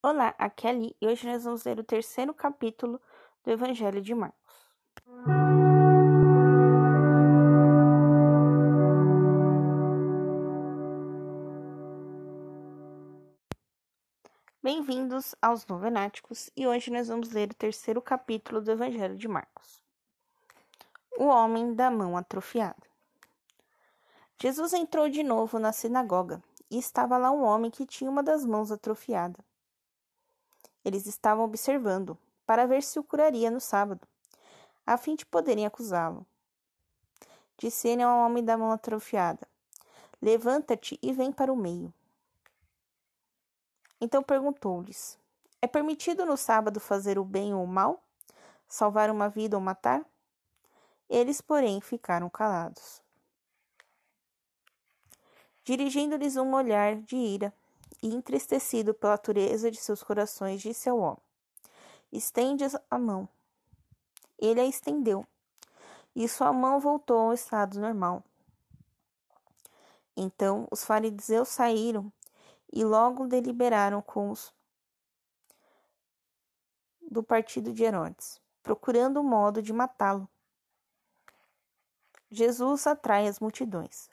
Olá, aqui é Ali e hoje nós vamos ler o terceiro capítulo do Evangelho de Marcos. Bem-vindos aos Novenáticos e hoje nós vamos ler o terceiro capítulo do Evangelho de Marcos. O homem da mão atrofiada. Jesus entrou de novo na sinagoga e estava lá um homem que tinha uma das mãos atrofiada. Eles estavam observando para ver se o curaria no sábado, a fim de poderem acusá-lo. Disse ele ao homem da mão atrofiada: Levanta-te e vem para o meio. Então perguntou-lhes: É permitido no sábado fazer o bem ou o mal? Salvar uma vida ou matar? Eles, porém, ficaram calados. Dirigindo-lhes um olhar de ira, e entristecido pela dureza de seus corações, disse ao homem: Estende a mão. Ele a estendeu, e sua mão voltou ao estado normal. Então os fariseus saíram e logo deliberaram com os do partido de Herodes, procurando um modo de matá-lo. Jesus atrai as multidões.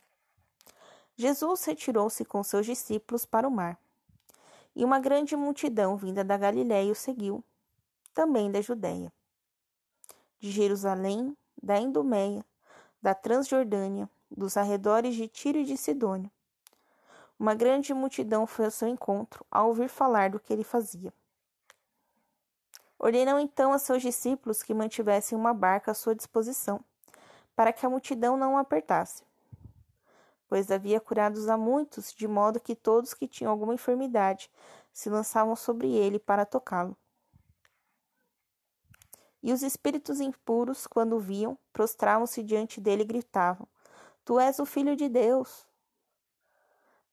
Jesus retirou-se com seus discípulos para o mar, e uma grande multidão vinda da Galiléia o seguiu, também da Judéia, de Jerusalém, da Idumeia, da Transjordânia, dos arredores de Tiro e de Sidônia. Uma grande multidão foi ao seu encontro ao ouvir falar do que ele fazia. Ordenou então a seus discípulos que mantivessem uma barca à sua disposição, para que a multidão não o apertasse pois havia curados a muitos, de modo que todos que tinham alguma enfermidade se lançavam sobre ele para tocá-lo. E os espíritos impuros, quando viam, prostravam-se diante dele e gritavam: Tu és o filho de Deus.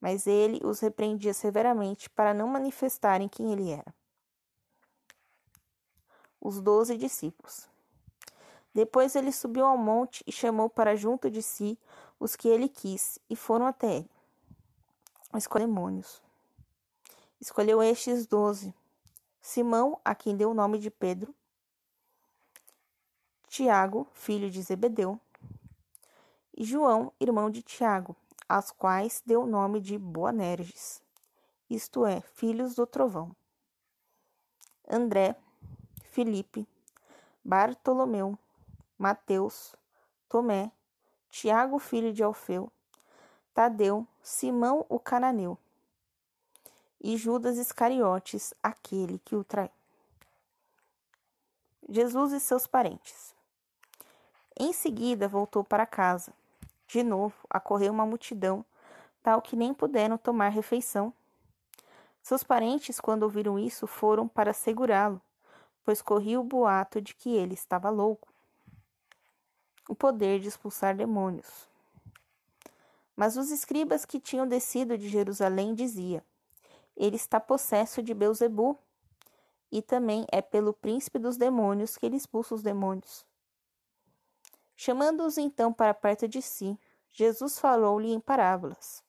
Mas ele os repreendia severamente para não manifestarem quem ele era. Os doze discípulos. Depois ele subiu ao monte e chamou para junto de si os que ele quis, e foram até ele. Escolheu demônios. Escolheu estes doze: Simão, a quem deu o nome de Pedro, Tiago, filho de Zebedeu, e João, irmão de Tiago, aos quais deu o nome de Boanerges, isto é, filhos do trovão. André, Filipe, Bartolomeu, Mateus, Tomé, Tiago, filho de Alfeu, Tadeu, Simão o cananeu e Judas Iscariotes, aquele que o traiu. Jesus e seus parentes. Em seguida voltou para casa. De novo acorreu uma multidão, tal que nem puderam tomar refeição. Seus parentes, quando ouviram isso, foram para segurá-lo, pois corria o boato de que ele estava louco o poder de expulsar demônios. Mas os escribas que tinham descido de Jerusalém dizia: Ele está possesso de Beuzebu, e também é pelo príncipe dos demônios que ele expulsa os demônios. Chamando-os então para perto de si, Jesus falou-lhe em parábolas.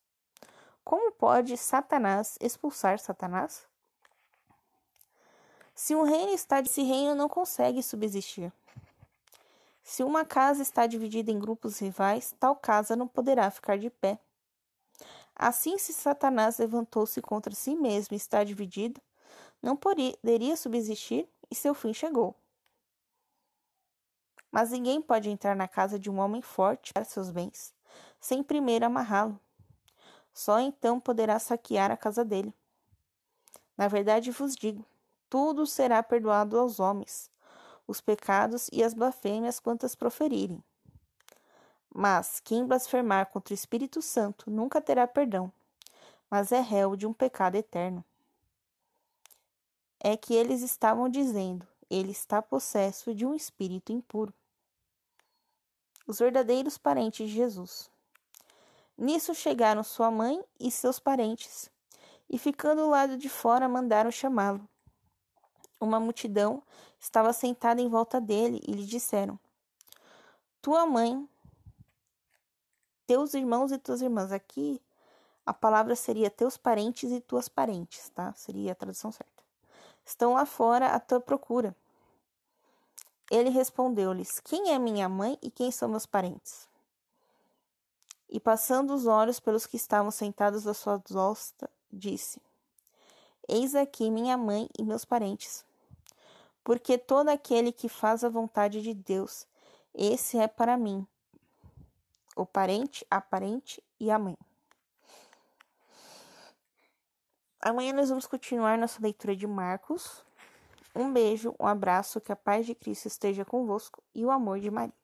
Como pode Satanás expulsar Satanás? Se um reino está, esse reino não consegue subsistir. Se uma casa está dividida em grupos rivais, tal casa não poderá ficar de pé. Assim, se Satanás levantou-se contra si mesmo e está dividido, não poderia subsistir e seu fim chegou. Mas ninguém pode entrar na casa de um homem forte para seus bens, sem primeiro amarrá-lo. Só então poderá saquear a casa dele. Na verdade vos digo: tudo será perdoado aos homens, os pecados e as blasfêmias quantas proferirem. Mas quem blasfemar contra o Espírito Santo nunca terá perdão, mas é réu de um pecado eterno. É que eles estavam dizendo: ele está possesso de um espírito impuro. Os verdadeiros parentes de Jesus. Nisso chegaram sua mãe e seus parentes, e ficando ao lado de fora mandaram chamá-lo. Uma multidão estava sentada em volta dele e lhe disseram: Tua mãe, teus irmãos e tuas irmãs. Aqui a palavra seria teus parentes e tuas parentes, tá? Seria a tradução certa. Estão lá fora à tua procura. Ele respondeu-lhes: Quem é minha mãe e quem são meus parentes? E passando os olhos pelos que estavam sentados à sua volta, disse: Eis aqui minha mãe e meus parentes. Porque todo aquele que faz a vontade de Deus, esse é para mim o parente, a parente e a mãe. Amanhã nós vamos continuar nossa leitura de Marcos. Um beijo, um abraço, que a paz de Cristo esteja convosco e o amor de Maria.